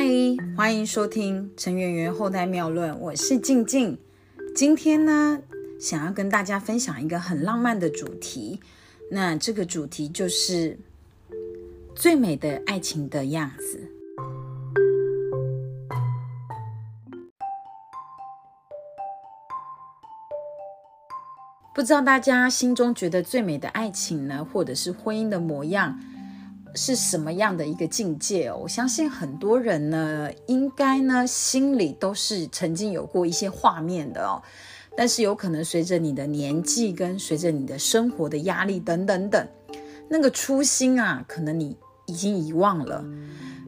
嗨，欢迎收听陈圆圆后代妙论，我是静静。今天呢，想要跟大家分享一个很浪漫的主题。那这个主题就是最美的爱情的样子。不知道大家心中觉得最美的爱情呢，或者是婚姻的模样？是什么样的一个境界哦？我相信很多人呢，应该呢心里都是曾经有过一些画面的哦。但是有可能随着你的年纪跟随着你的生活的压力等等等，那个初心啊，可能你已经遗忘了。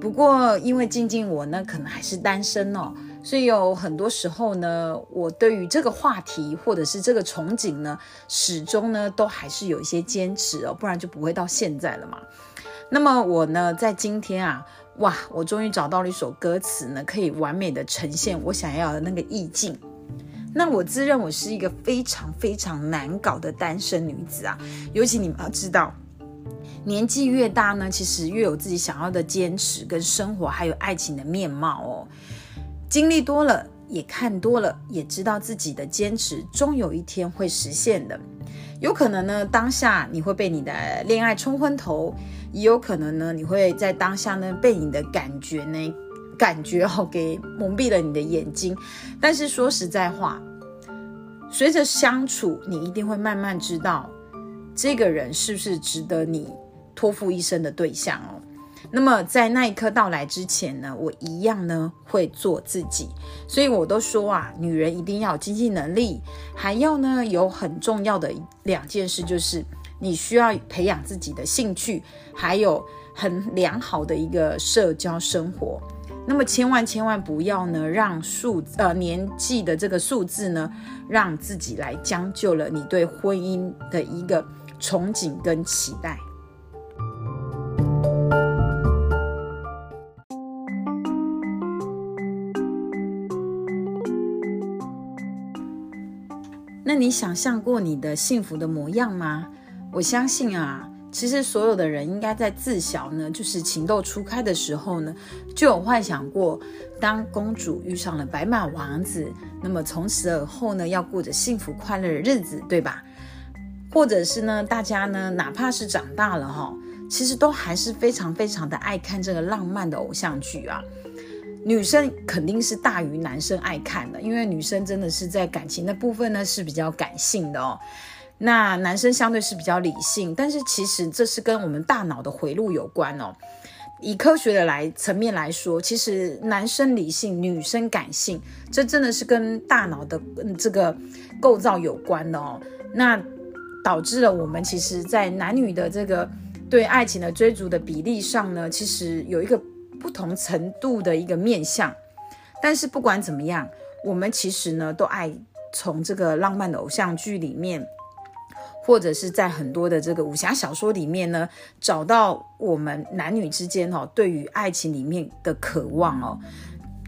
不过因为静静我呢，可能还是单身哦，所以有很多时候呢，我对于这个话题或者是这个憧憬呢，始终呢都还是有一些坚持哦，不然就不会到现在了嘛。那么我呢，在今天啊，哇，我终于找到了一首歌词呢，可以完美的呈现我想要的那个意境。那我自认我是一个非常非常难搞的单身女子啊，尤其你们要知道，年纪越大呢，其实越有自己想要的坚持跟生活，还有爱情的面貌哦。经历多了，也看多了，也知道自己的坚持终有一天会实现的。有可能呢，当下你会被你的恋爱冲昏头，也有可能呢，你会在当下呢被你的感觉呢感觉哦给蒙蔽了你的眼睛。但是说实在话，随着相处，你一定会慢慢知道这个人是不是值得你托付一生的对象哦。那么在那一刻到来之前呢，我一样呢会做自己，所以我都说啊，女人一定要有经济能力，还要呢有很重要的两件事，就是你需要培养自己的兴趣，还有很良好的一个社交生活。那么千万千万不要呢让数呃年纪的这个数字呢，让自己来将就了你对婚姻的一个憧憬跟期待。那你想象过你的幸福的模样吗？我相信啊，其实所有的人应该在自小呢，就是情窦初开的时候呢，就有幻想过，当公主遇上了白马王子，那么从此而后呢，要过着幸福快乐的日子，对吧？或者是呢，大家呢，哪怕是长大了哈，其实都还是非常非常的爱看这个浪漫的偶像剧啊。女生肯定是大于男生爱看的，因为女生真的是在感情的部分呢是比较感性的哦。那男生相对是比较理性，但是其实这是跟我们大脑的回路有关哦。以科学的来层面来说，其实男生理性，女生感性，这真的是跟大脑的嗯这个构造有关的哦。那导致了我们其实，在男女的这个对爱情的追逐的比例上呢，其实有一个。不同程度的一个面相，但是不管怎么样，我们其实呢都爱从这个浪漫的偶像剧里面，或者是在很多的这个武侠小说里面呢，找到我们男女之间哦对于爱情里面的渴望哦。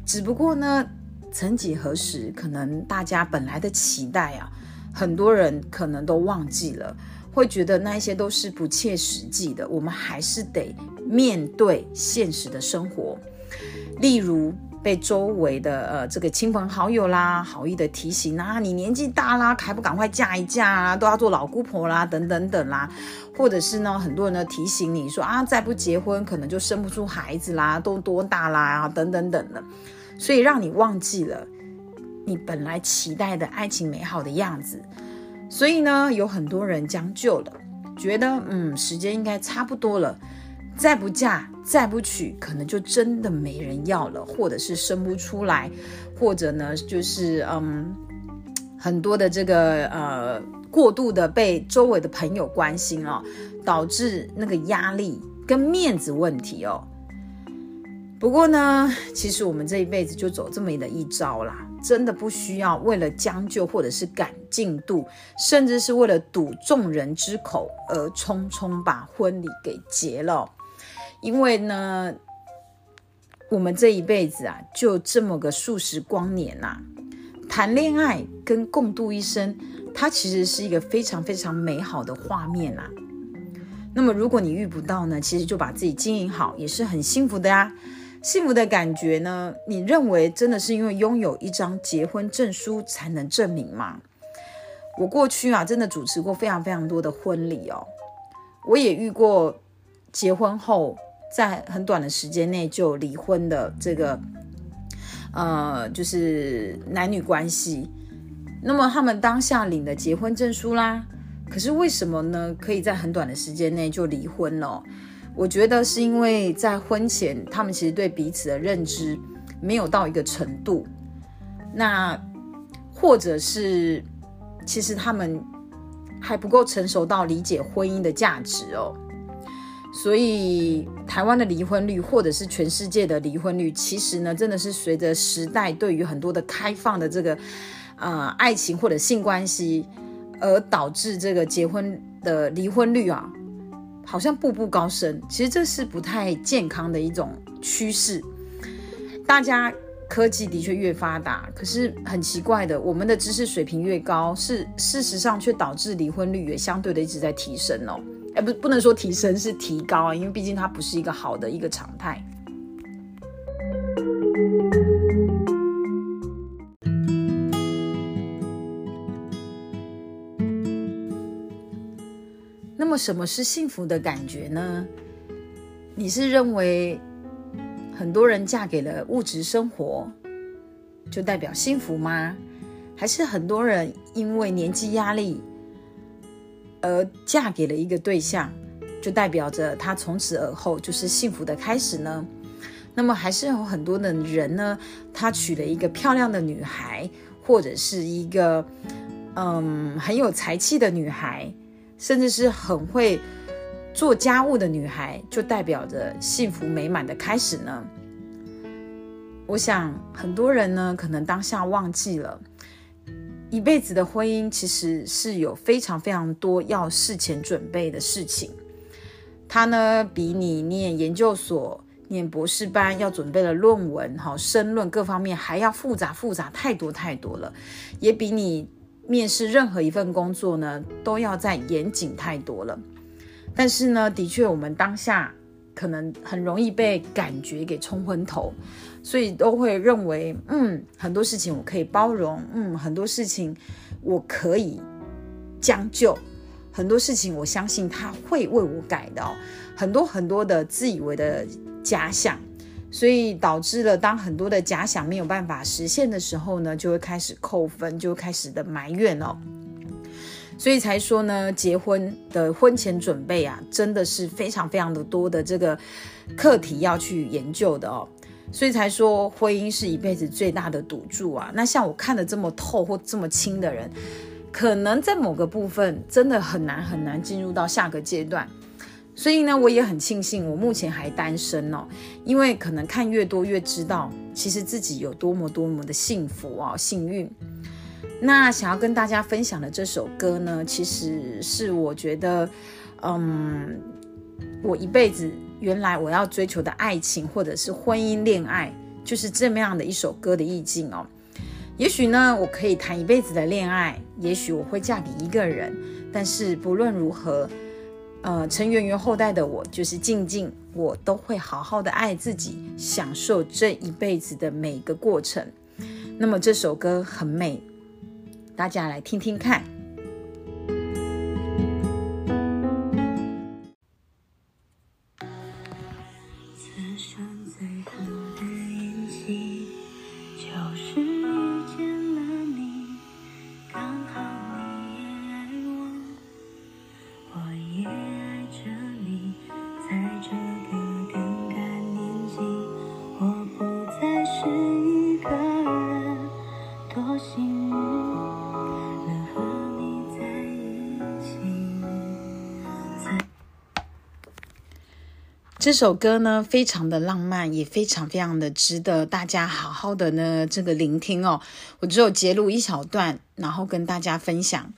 只不过呢，曾几何时，可能大家本来的期待啊，很多人可能都忘记了。会觉得那些都是不切实际的，我们还是得面对现实的生活。例如被周围的呃这个亲朋好友啦好意的提醒啊，你年纪大啦，还不赶快嫁一嫁啊，都要做老姑婆啦，等等等啦。或者是呢，很多人呢提醒你说啊，再不结婚可能就生不出孩子啦，都多大啦，等等等的，所以让你忘记了你本来期待的爱情美好的样子。所以呢，有很多人将就了，觉得嗯，时间应该差不多了，再不嫁，再不娶，可能就真的没人要了，或者是生不出来，或者呢，就是嗯，很多的这个呃，过度的被周围的朋友关心哦，导致那个压力跟面子问题哦。不过呢，其实我们这一辈子就走这么的一招啦。真的不需要为了将就，或者是赶进度，甚至是为了堵众人之口而匆匆把婚礼给结了。因为呢，我们这一辈子啊，就这么个数十光年呐，谈恋爱跟共度一生，它其实是一个非常非常美好的画面啊。那么如果你遇不到呢，其实就把自己经营好，也是很幸福的呀。幸福的感觉呢？你认为真的是因为拥有一张结婚证书才能证明吗？我过去啊，真的主持过非常非常多的婚礼哦，我也遇过结婚后在很短的时间内就离婚的这个，呃，就是男女关系。那么他们当下领的结婚证书啦，可是为什么呢？可以在很短的时间内就离婚了？我觉得是因为在婚前，他们其实对彼此的认知没有到一个程度，那或者是其实他们还不够成熟到理解婚姻的价值哦。所以台湾的离婚率，或者是全世界的离婚率，其实呢，真的是随着时代对于很多的开放的这个呃爱情或者性关系，而导致这个结婚的离婚率啊。好像步步高升，其实这是不太健康的一种趋势。大家科技的确越发达，可是很奇怪的，我们的知识水平越高，是事实上却导致离婚率也相对的一直在提升哦。哎，不，不能说提升是提高啊，因为毕竟它不是一个好的一个常态。什么是幸福的感觉呢？你是认为很多人嫁给了物质生活就代表幸福吗？还是很多人因为年纪压力而嫁给了一个对象，就代表着他从此而后就是幸福的开始呢？那么还是有很多的人呢，他娶了一个漂亮的女孩，或者是一个嗯很有才气的女孩。甚至是很会做家务的女孩，就代表着幸福美满的开始呢。我想很多人呢，可能当下忘记了，一辈子的婚姻其实是有非常非常多要事前准备的事情。它呢，比你念研究所、念博士班要准备的论文、哈申论各方面还要复杂复杂太多太多了，也比你。面试任何一份工作呢，都要再严谨太多了。但是呢，的确，我们当下可能很容易被感觉给冲昏头，所以都会认为，嗯，很多事情我可以包容，嗯，很多事情我可以将就，很多事情我相信他会为我改的，很多很多的自以为的假想。所以导致了，当很多的假想没有办法实现的时候呢，就会开始扣分，就开始的埋怨哦。所以才说呢，结婚的婚前准备啊，真的是非常非常的多的这个课题要去研究的哦。所以才说婚姻是一辈子最大的赌注啊。那像我看的这么透或这么清的人，可能在某个部分真的很难很难进入到下个阶段。所以呢，我也很庆幸我目前还单身哦，因为可能看越多越知道，其实自己有多么多么的幸福哦，幸运。那想要跟大家分享的这首歌呢，其实是我觉得，嗯，我一辈子原来我要追求的爱情或者是婚姻恋爱，就是这么样的一首歌的意境哦。也许呢，我可以谈一辈子的恋爱，也许我会嫁给一个人，但是不论如何。呃，成圆圆后代的我，就是静静，我都会好好的爱自己，享受这一辈子的每个过程。那么这首歌很美，大家来听听看。这首歌呢，非常的浪漫，也非常非常的值得大家好好的呢这个聆听哦。我只有截录一小段，然后跟大家分享。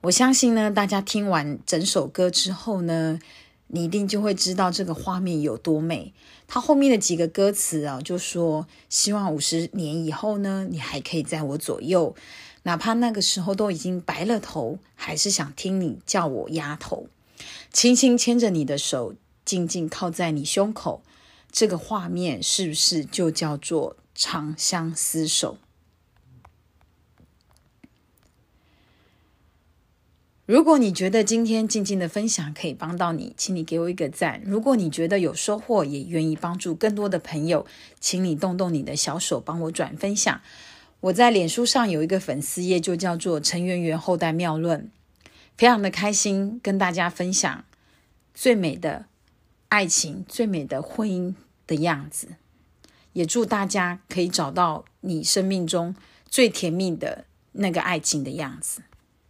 我相信呢，大家听完整首歌之后呢，你一定就会知道这个画面有多美。它后面的几个歌词啊，就说希望五十年以后呢，你还可以在我左右，哪怕那个时候都已经白了头，还是想听你叫我丫头，轻轻牵着你的手。静静靠在你胸口，这个画面是不是就叫做长相厮守？如果你觉得今天静静的分享可以帮到你，请你给我一个赞。如果你觉得有收获，也愿意帮助更多的朋友，请你动动你的小手帮我转分享。我在脸书上有一个粉丝页，就叫做陈圆圆后代妙论，非常的开心跟大家分享最美的爱情、最美的婚姻的样子。也祝大家可以找到你生命中最甜蜜的那个爱情的样子。